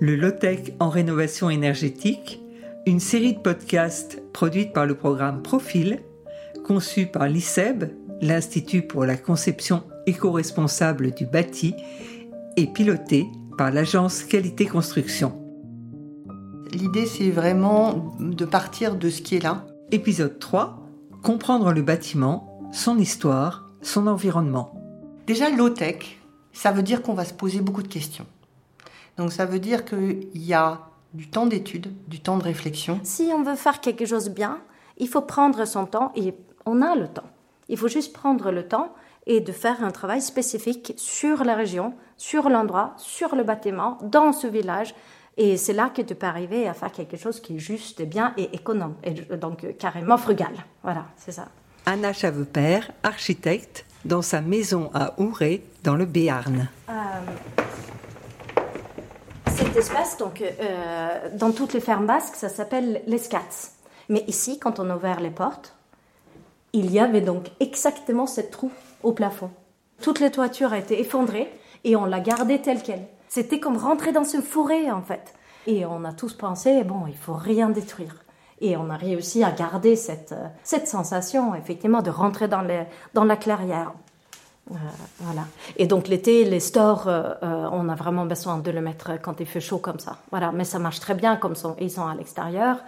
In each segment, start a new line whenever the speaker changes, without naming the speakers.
le Low-Tech en rénovation énergétique, une série de podcasts produite par le programme Profil, conçu par l'ICEB, l'Institut pour la conception éco-responsable du bâti, et piloté par l'agence Qualité Construction.
L'idée, c'est vraiment de partir de ce qui est là.
Épisode 3 Comprendre le bâtiment, son histoire, son environnement.
Déjà, low-tech, ça veut dire qu'on va se poser beaucoup de questions. Donc ça veut dire qu'il y a du temps d'étude, du temps de réflexion.
Si on veut faire quelque chose bien, il faut prendre son temps et on a le temps. Il faut juste prendre le temps et de faire un travail spécifique sur la région, sur l'endroit, sur le bâtiment, dans ce village. Et c'est là que tu peux arriver à faire quelque chose qui est juste et bien et économe, et donc euh, carrément frugal. Voilà, c'est ça.
Anna Chavepère, architecte, dans sa maison à Ouré, dans le Béarn. Euh,
espace, donc, euh, dans toutes les fermes basques, ça s'appelle l'escats. Mais ici, quand on a ouvert les portes, il y avait donc exactement cette trou au plafond. Toute les toitures a été effondrée et on l'a gardée telle qu'elle. C'était comme rentrer dans une forêt en fait. Et on a tous pensé, bon, il faut rien détruire. Et on a réussi à garder cette, euh, cette sensation, effectivement, de rentrer les, dans la clairière. Euh, voilà. Et donc l'été, les stores, euh, on a vraiment besoin de le mettre quand il fait chaud comme ça. Voilà. Mais ça marche très bien comme ils sont à l'extérieur.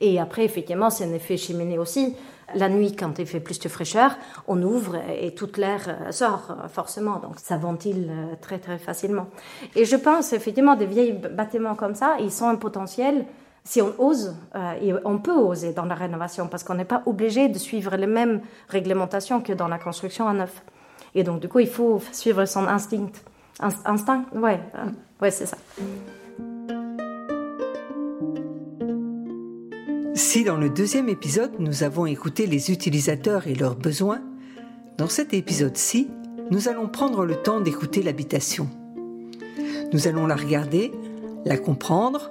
Et après, effectivement, c'est un effet cheminée aussi. La nuit, quand il fait plus de fraîcheur, on ouvre et toute l'air euh, sort euh, forcément, donc ça ventile euh, très très facilement. Et je pense effectivement des vieilles bâtiments comme ça, ils sont un potentiel. Si on ose, on peut oser dans la rénovation parce qu'on n'est pas obligé de suivre les mêmes réglementations que dans la construction à neuf. Et donc du coup, il faut suivre son instinct. instinct, ouais, ouais, c'est ça.
Si dans le deuxième épisode, nous avons écouté les utilisateurs et leurs besoins, dans cet épisode-ci, nous allons prendre le temps d'écouter l'habitation. Nous allons la regarder, la comprendre,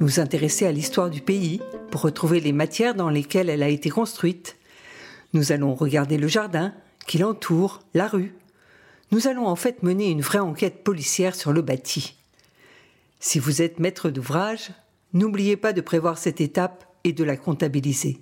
nous intéresser à l'histoire du pays pour retrouver les matières dans lesquelles elle a été construite. Nous allons regarder le jardin qui l'entoure, la rue. Nous allons en fait mener une vraie enquête policière sur le bâti. Si vous êtes maître d'ouvrage, n'oubliez pas de prévoir cette étape et de la comptabiliser.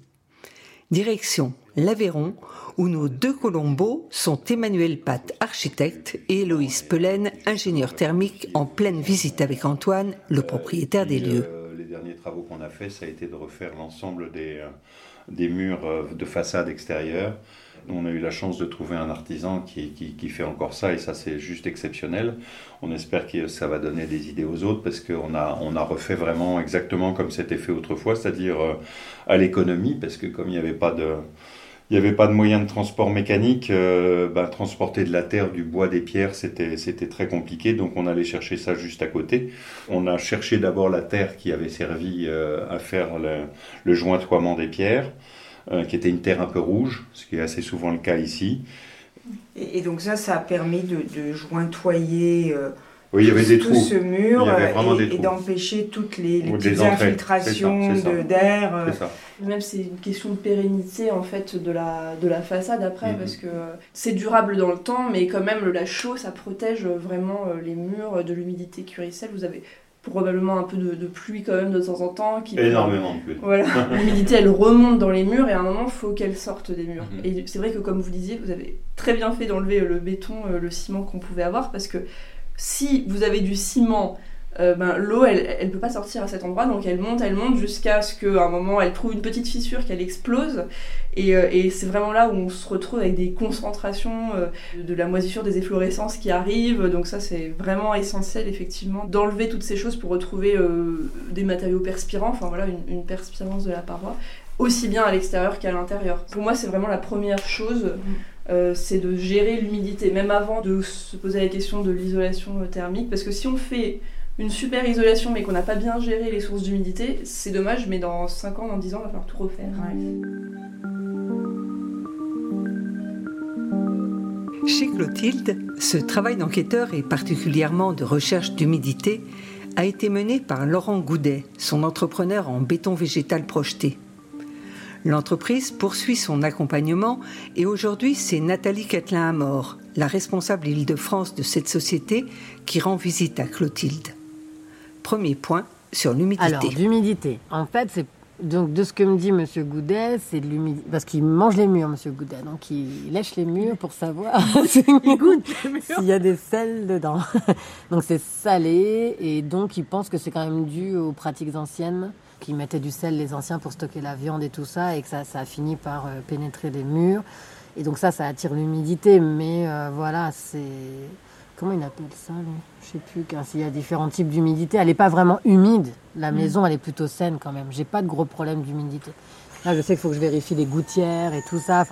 Direction l'Aveyron, où nos deux Colombos sont Emmanuel Pat, architecte, et Héloïse Pelaine, ingénieur thermique, en pleine visite avec Antoine, le propriétaire des lieux.
Euh, les derniers travaux qu'on a fait, ça a été de refaire l'ensemble des, euh, des murs euh, de façade extérieure on a eu la chance de trouver un artisan qui, fait encore ça et ça c'est juste exceptionnel. On espère que ça va donner des idées aux autres parce qu'on a, on a refait vraiment exactement comme c'était fait autrefois, c'est-à-dire euh, à l'économie parce que comme il n'y avait pas de... Il avait pas de moyen de transport mécanique, euh, bah, transporter de la terre, du bois, des pierres, c'était, c'était très compliqué, donc on allait chercher ça juste à côté. On a cherché d'abord la terre qui avait servi euh, à faire le, le jointoiement des pierres. Euh, qui était une terre un peu rouge, ce qui est assez souvent le cas ici.
Et, donc ça, ça a permis de, de jointoyer euh,
oui, il y avait des
tout ce mur et, d'empêcher toutes les, petites infiltrations d'air.
Euh. Même c'est une question de pérennité en fait de la, de la façade après, mhm. parce que c'est durable dans le temps, mais quand même la chaux, ça protège vraiment les murs de l'humidité curicelle. Vous avez probablement un peu de, pluie quand même de temps en temps.
Qui Énormément de pluie.
Voilà, l'humidité elle remonte dans les murs et à un moment il faut qu'elle sorte des murs. Mhm. Et c'est vrai que comme vous disiez, vous avez très bien fait d'enlever le béton, euh, le ciment qu'on pouvait avoir parce que si vous avez du ciment euh, ben, l'eau, elle ne peut pas sortir à cet endroit, donc elle monte, elle monte jusqu'à ce qu'à un moment, elle trouve une petite fissure, qu'elle explose. Et, euh, et c'est vraiment là où on se retrouve avec des concentrations euh, de la moisissure des efflorescences qui arrivent. Donc ça, c'est vraiment essentiel, effectivement, d'enlever toutes ces choses pour retrouver des matériaux perspirants, enfin voilà, une, une, perspirance de la paroi, aussi bien à l'extérieur qu'à l'intérieur. Pour moi, c'est vraiment la première chose. c'est de gérer l'humidité, même avant de se poser la question de l'isolation thermique, parce que si on fait une super isolation mais qu'on n'a pas bien géré les sources d'humidité, c'est dommage, mais dans 5 ans, dans 10 ans, on va falloir tout refaire.
Chez Clotilde, ce travail d'enquêteur et particulièrement de recherche d'humidité a été mené par Laurent Goudet, son entrepreneur en béton végétal projeté. L'entreprise poursuit son accompagnement et aujourd'hui c'est Nathalie Catelin-Amor, la responsable Île-de-France de cette société, qui rend visite à Clotilde. Premier point sur l'humidité.
Alors, l'humidité. En fait, c'est donc de ce que me dit Monsieur Goudet, c'est de l'humidité parce qu'il mange les murs, Monsieur Goudet. Donc il lèche les murs pour savoir s'il y a des sels dedans. donc c'est salé et donc il pense que c'est quand même dû aux pratiques anciennes qui mettaient du sel les anciens pour stocker la viande et tout ça et que ça, ça a fini par euh, pénétrer les murs. Et donc ça, ça attire l'humidité. Mais euh, voilà, c'est comment il appelle ça Je sais plus. S'il y a différents types d'humidité, elle n'est pas vraiment humide. La mm. maison, elle est plutôt saine quand même. J'ai pas de gros problèmes d'humidité. Là, je sais qu'il faut que je vérifie les gouttières et tout ça,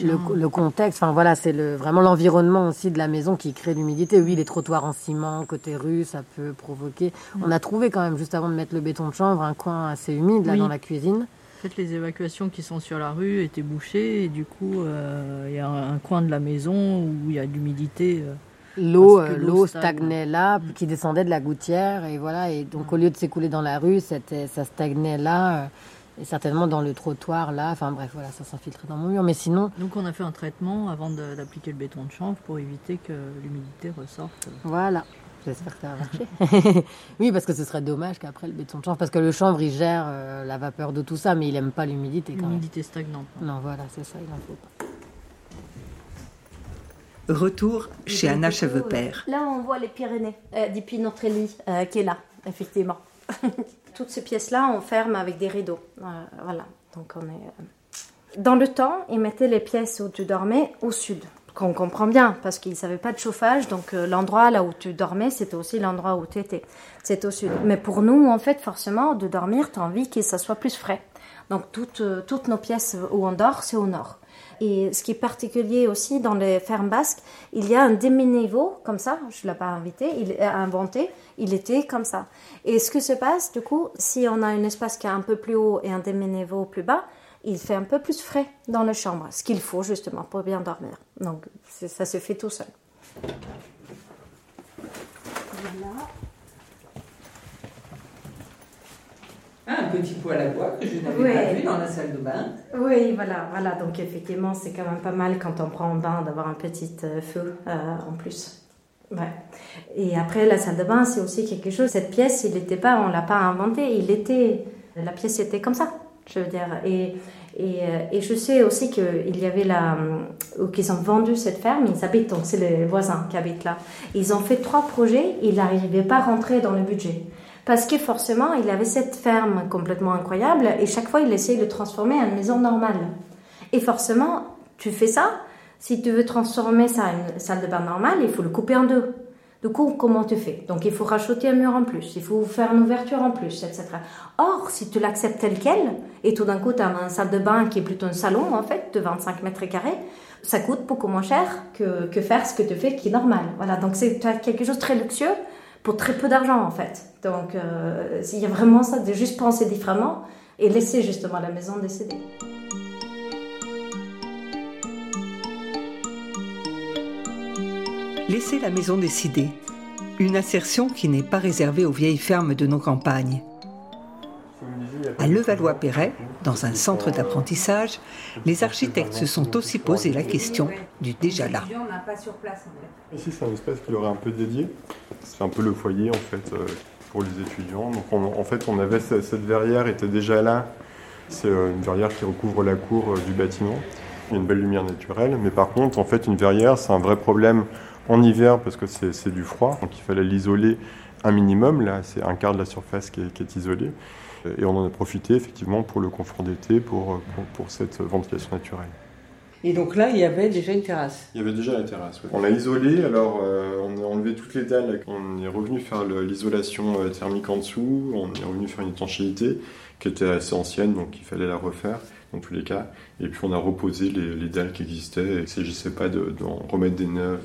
le, le, contexte. Enfin voilà, c'est le, vraiment l'environnement aussi de la maison qui crée l'humidité. Oui, les trottoirs en ciment côté rue, ça peut provoquer. Mm. On a trouvé quand même juste avant de mettre le béton de chanvre un coin assez humide là dans la cuisine.
En fait, les évacuations qui sont sur la rue étaient bouchées et du coup, euh, il y a un, coin de la maison où il y a de l'humidité. Euh,
l'eau euh, l'eau stagnait là, qui descendait de la gouttière et voilà. Et donc au lieu de s'écouler dans la rue, ça stagnait là. Euh, et certainement dans le trottoir là, enfin bref, voilà, ça s'infiltrait dans mon mur. Mais sinon.
Donc on a fait un traitement avant d'appliquer le béton de chanvre pour éviter que l'humidité ressorte.
Voilà. J'espère que ça va marcher. oui, parce que ce serait dommage qu'après le béton de chanvre, parce que le chanvre il gère euh, la vapeur de tout ça, mais il aime pas l'humidité.
L'humidité stagnante.
Non, voilà, c'est ça, il en faut pas.
Retour chez Anna Cheveux-Père.
Là, on voit les Pyrénées, euh, depuis notre lit euh, qui est là, effectivement. Toutes ces pièces-là, on ferme avec des rideaux. Euh, voilà. Donc, on est. Dans le temps, ils mettaient les pièces où tu dormais au sud. Qu'on comprend bien, parce qu'ils ne savaient pas de chauffage, donc l'endroit là où tu dormais, c'était aussi l'endroit où tu étais. C'est au sud. Mais pour nous, en fait, forcément, de dormir, tu as envie que ça soit plus frais. Donc, toutes, toutes nos pièces où on dort, c'est au nord. Et ce qui est particulier aussi dans les fermes basques, il y a un demi-niveau comme ça, je ne l'ai pas invité, il a inventé, il était comme ça. Et ce que se passe, du coup, si on a un espace qui est un peu plus haut et un demi-niveau plus bas, il fait un peu plus frais dans la chambre, ce qu'il faut justement pour bien dormir. Donc ça se fait tout seul.
Voilà. Un petit poêle à bois que je n'avais pas vu dans la salle de bain.
Oui, voilà, voilà. Donc effectivement, c'est quand même pas mal quand on prend un bain d'avoir un petit euh, feu euh, en plus. Ouais. Et après, la salle de bain, c'est aussi quelque chose. Cette pièce, il n'était pas, on l'a pas inventé. Il était, la pièce était comme ça. Je veux dire. Et, et, euh, et je sais aussi qu'il y avait la, ou qu'ils ont vendu cette ferme. Ils habitent donc c'est les voisins qui habitent là. Ils ont fait trois projets. Ils n'arrivaient pas à rentrer dans le budget. Parce que forcément, il avait cette ferme complètement incroyable et chaque fois, il essayait de transformer en maison normale. Et forcément, tu fais ça, si tu veux transformer ça en une salle de bain normale, il faut le couper en deux. Du coup, comment tu fais? Donc, il faut racheter un mur en plus, il faut faire une ouverture en plus, etc. Or, si tu l'acceptes tel quel, et tout d'un coup, tu as une salle de bain qui est plutôt un salon, en fait, de 25 mètres carrés, ça coûte beaucoup moins cher que, que faire ce que tu fais qui est normal. Voilà, donc c'est quelque chose de très luxueux pour très peu d'argent en fait. Donc euh, il y a vraiment ça de juste penser différemment et laisser justement la maison décider.
Laisser la maison décider. Une assertion qui n'est pas réservée aux vieilles fermes de nos campagnes. À Levallois-Perret, dans un centre d'apprentissage, les architectes se sont aussi posé la question du déjà là.
Ici, c'est un espace qui aurait un peu dédié. C'est un peu le foyer, en fait, euh, pour les étudiants. Donc, en fait, on avait cette verrière était déjà là. C'est euh, une verrière qui recouvre la cour euh, du bâtiment. Il y a une belle lumière naturelle. Mais par contre, en fait, une verrière, c'est un vrai problème en hiver parce que c'est du froid. Donc, il fallait l'isoler un minimum. Là, c'est un quart de la surface est, qui est isolée. Et on en a profité effectivement pour le confort d'été, pour, pour, cette ventilation naturelle.
Et donc là, il y avait déjà une terrasse
Il y avait déjà la terrasse, oui. On l'a isolé, alors euh, on a enlevé toutes les dalles. On est revenu faire l'isolation euh, thermique en dessous, on est revenu faire une étanchéité qui était assez ancienne, donc il fallait la refaire dans tous les cas. Et puis on a reposé les, dalles qui existaient, et il ne s'agissait pas d'en remettre des neuves.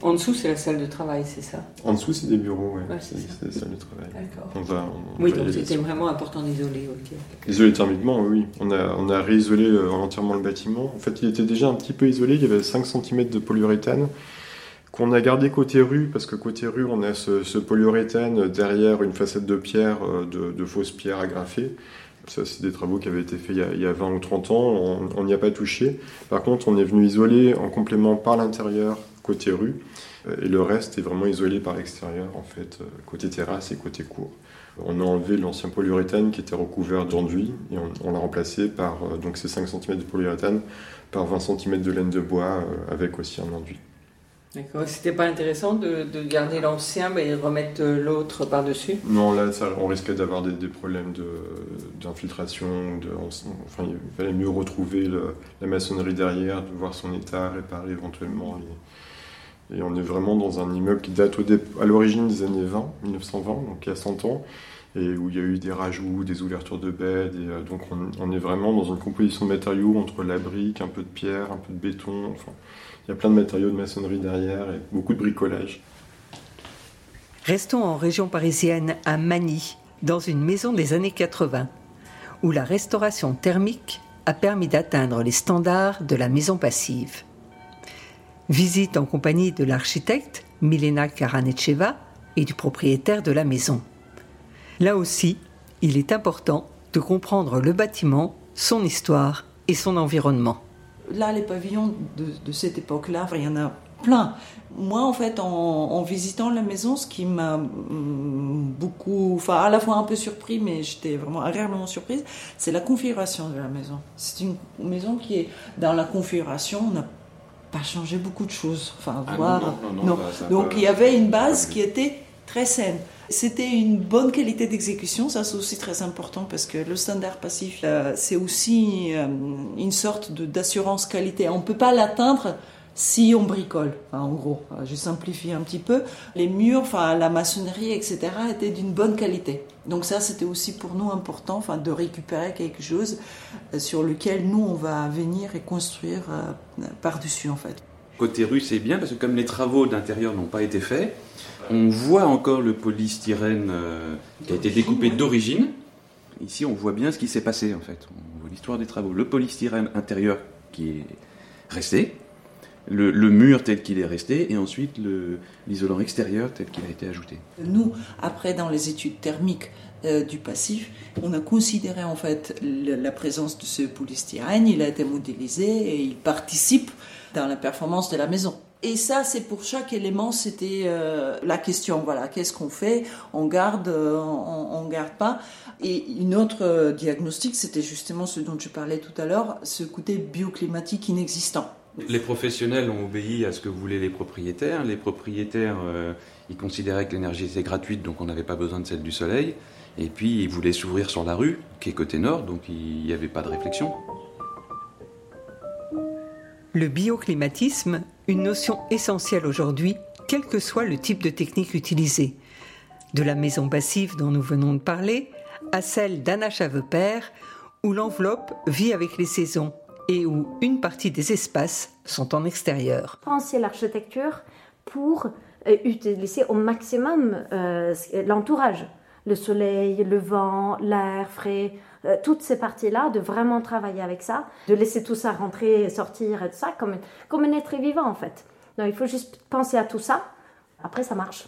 En dessous, c'est la salle de travail, c'est ça
En dessous, c'est des bureaux, oui. c'est la salle de travail.
D'accord. oui, donc c'était vraiment important d'isoler, ok.
Isoler thermiquement, oui. On a, on a réisolé euh, entièrement le bâtiment. En fait, il était déjà un petit peu isolé, il y avait 5 cm de polyuréthane qu'on a gardé côté rue, parce que côté rue, on a ce, polyuréthane derrière une facette de pierre, euh, de, de fausses pierres agrafées. Ça, c'est des travaux qui avaient été faits il y a, 20 ou 30 ans, on n'y a pas touché. Par contre, on est venu isoler en complément par l'intérieur côté rue, Et le reste est vraiment isolé par l'extérieur, en fait, côté terrasse et côté cour. On a enlevé l'ancien polyuréthane qui était recouvert d'enduit et on, l'a remplacé par donc ces 5 cm de polyuréthane par 20 cm de laine de bois avec aussi un enduit.
D'accord. C'était pas intéressant de, garder l'ancien mais remettre l'autre par-dessus?
Non, là, on risquait d'avoir des, problèmes d'infiltration. De, enfin, il fallait mieux retrouver la maçonnerie derrière, de voir son état, réparer éventuellement. Et, on est vraiment dans un immeuble qui date à l'origine des années 20, 1920, donc il y a 100 ans, et où il y a eu des rajouts, des ouvertures de. Et, euh, donc on, est vraiment dans une composition de matériaux entre la brique, un peu de pierre, un peu de béton. Il y a plein de matériaux de maçonnerie derrière et beaucoup de bricolage.
Restons en région parisienne, à Magny, dans une maison des années 80, où la restauration thermique a permis d'atteindre les standards de la maison passive. Visite en compagnie de l'architecte Milena Karanecheva et du propriétaire de la maison. Là aussi, il est important de comprendre le bâtiment, son histoire et son environnement
là, les pavillons de, cette époque-là, il y en a plein. Moi, en fait, en, visitant la maison, ce qui m'a mm, beaucoup, enfin, à la fois un peu surpris, mais j'étais vraiment agréablement surprise, c'est la configuration de la maison. C'est une maison qui est dans la configuration, on n'a pas changé beaucoup de choses. Enfin, ah, voir. Non, non, bah, Donc, il y avait une base qui était très saine. C'était une bonne qualité d'exécution, ça c'est aussi très important parce que le standard passif, euh, c'est aussi euh, une sorte d'assurance qualité. On ne peut pas l'atteindre si on bricole, en gros. Euh, je simplifie un petit peu. Les murs, enfin, la maçonnerie, etc., étaient d'une bonne qualité. Donc ça, c'était aussi pour nous important enfin, de récupérer quelque chose sur lequel nous, on va venir et construire par-dessus, en fait.
Côté rue, c'est bien parce que comme les travaux d'intérieur n'ont pas été faits, on voit encore le polystyrène euh, qui a été découpé d'origine. Ici, on voit bien ce qui s'est passé en fait. On voit l'histoire des travaux. Le polystyrène intérieur qui est resté, le, mur tel qu'il est resté, et ensuite l'isolant extérieur tel qu'il a été ajouté.
Nous, après, dans les études thermiques euh, du passif, on a considéré en fait la présence de ce polystyrène. Il a été modélisé et il participe dans la performance de la maison. Et ça, c'est pour chaque élément, c'était euh, la question. Voilà, qu'est-ce qu'on fait? On garde, euh, on, on, garde pas. Et une autre diagnostic, c'était justement ce dont je parlais tout à l'heure, ce côté bioclimatique inexistant.
Les professionnels ont obéi à ce que voulaient les propriétaires. Les propriétaires, ils considéraient que l'énergie était gratuite, donc on n'avait pas besoin de celle du soleil. Et puis, ils voulaient s'ouvrir sur la rue, qui est côté nord, donc il n'y avait pas de réflexion.
Le bioclimatisme, une notion essentielle aujourd'hui, quel que soit le type de technique utilisée. De la maison passive dont nous venons de parler, à celle d'Anna Chavepère, où l'enveloppe vit avec les saisons et où une partie des espaces sont en extérieur.
Penser l'architecture pour euh, utiliser au maximum euh, l'entourage, le soleil, le vent, l'air frais, euh, toutes ces parties-là, de vraiment travailler avec ça, de laisser tout ça rentrer et sortir et tout ça, comme, comme un être vivant en fait. Donc il faut juste penser à tout ça, après ça marche.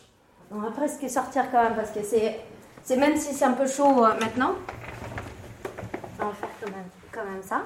On va presque sortir quand même parce que c'est, c'est même si c'est un peu chaud euh, maintenant, on va faire quand même, quand même ça.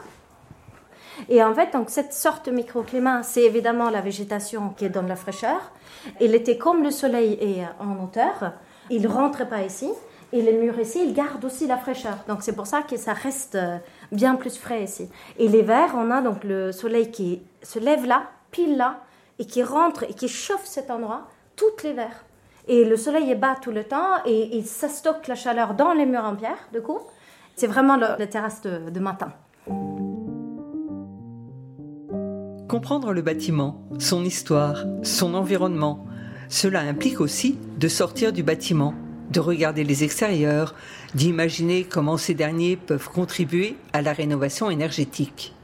Et en fait, donc cette sorte de microclimat, c'est évidemment la végétation qui donne la fraîcheur. Et l'été, comme le soleil est en hauteur, il ne rentre pas ici. Et les murs ici, ils gardent aussi la fraîcheur. Donc c'est pour ça que ça reste euh, bien plus frais ici. Et l'hiver, on a donc le soleil qui se lève là, pile là, et qui rentre et qui chauffe cet endroit tout l'hiver. Et le soleil est bas tout le temps et, ça stocke la chaleur dans les murs en pierre, du coup. C'est vraiment la terrasse de matin.
Comprendre le bâtiment, son histoire, son environnement, cela implique aussi de sortir du bâtiment de regarder les extérieurs, d'imaginer comment ces derniers peuvent contribuer à la rénovation énergétique.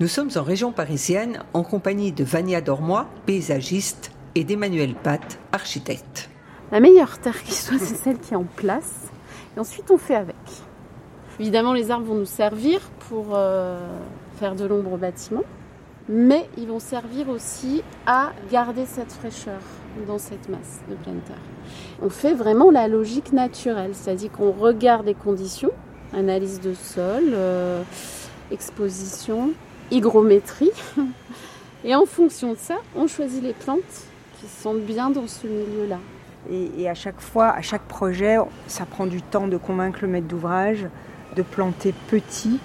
Nous sommes en région parisienne en compagnie de Vania Dormois, paysagiste, et d'Emmanuel Pat, architecte.
La meilleure terre qui soit, c'est celle qui est en place. Et ensuite, on fait avec. Évidemment, les arbres vont nous servir pour euh, faire de l'ombre au bâtiment, mais ils vont servir aussi à garder cette fraîcheur dans cette masse de pleine terre. On fait vraiment la logique naturelle, c'est-à-dire qu'on regarde les conditions, analyse de sol, euh, exposition, hygrométrie, et en fonction de ça, on choisit les plantes qui se sentent bien dans ce milieu-là.
Et, à chaque fois, à chaque projet, ça prend du temps de convaincre le maître d'ouvrage de planter petit.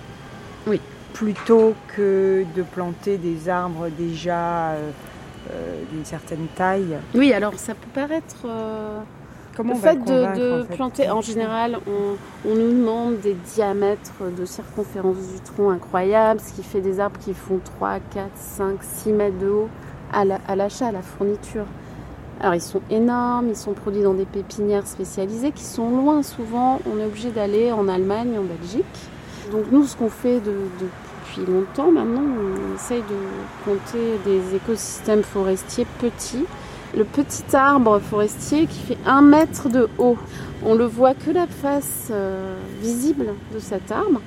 Oui.
Plutôt que de planter des arbres déjà euh, euh, d'une certaine taille.
Oui, alors ça peut paraître. Euh, Comment le fait de, planter, en général, on, nous demande des diamètres de circonférence du tronc incroyables, ce qui fait des arbres qui font 3, 4, 5, 6 mètres de haut à l'achat, à la fourniture. Alors ils sont énormes, ils sont produits dans des pépinières spécialisées qui sont loin souvent. On est obligé d'aller en Allemagne, en Belgique. Donc nous, ce qu'on fait depuis longtemps maintenant, on essaye de planter des écosystèmes forestiers petits. Le petit arbre forestier qui fait un mètre de haut. On le voit que la face euh, visible de cet arbre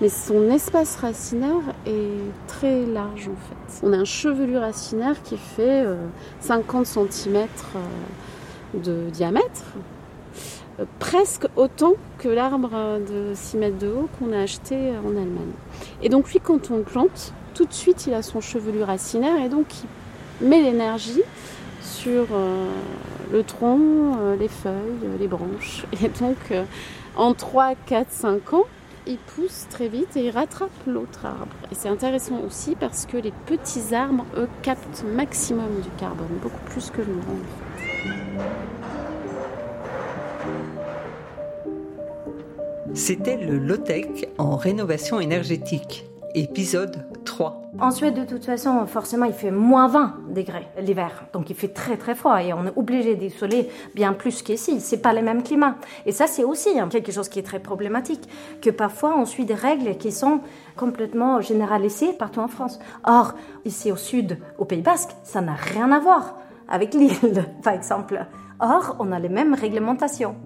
mais son espace racinaire est très large en fait. On a un chevelu racinaire qui fait 50 euh, cm euh, de diamètre, presque autant que l'arbre de 6 mètres de haut qu'on a acheté en Allemagne. Et donc lui quand on le plante, tout de suite il a son chevelu racinaire et donc il met l'énergie sur le tronc, les feuilles, les branches. Et donc en 3, 4, 5 ans, il pousse très vite et il rattrape l'autre arbre. Et c'est intéressant aussi parce que les petits arbres, eux, captent maximum du carbone, beaucoup plus que le grand.
C'était le low-tech en rénovation énergétique, épisode 3.
En Suède, de toute façon, forcément, il fait moins 20 degrés l'hiver. Donc, il fait très, très froid et on est obligé d'isoler bien plus qu'ici. C'est pas le même climat. Et ça, c'est aussi hein, quelque chose qui est très problématique. Que parfois, on suit des règles qui sont complètement généralisées partout en France. Or, ici au sud, au Pays Basque, ça n'a rien à voir avec l'île, par exemple. Or, on a les mêmes réglementations.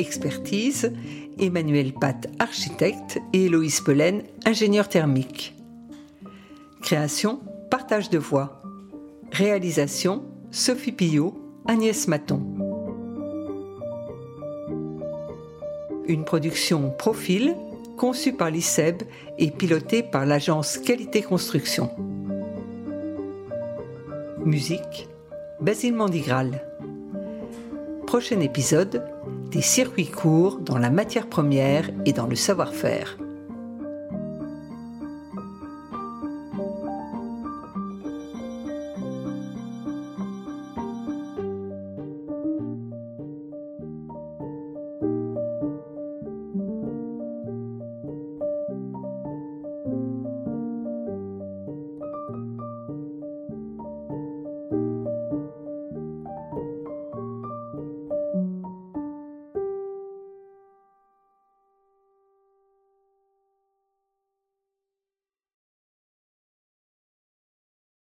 Expertise Emmanuel Pat, architecte, et Héloïse Pelen, ingénieur thermique. Création, partage de voix. Réalisation, Sophie Pillot, Agnès Maton. Une production Profil, conçue par l'ICEB et pilotée par l'agence Qualité Construction. Musique, Basile Mandigral. Prochain épisode, des circuits courts dans la matière première et dans le savoir-faire.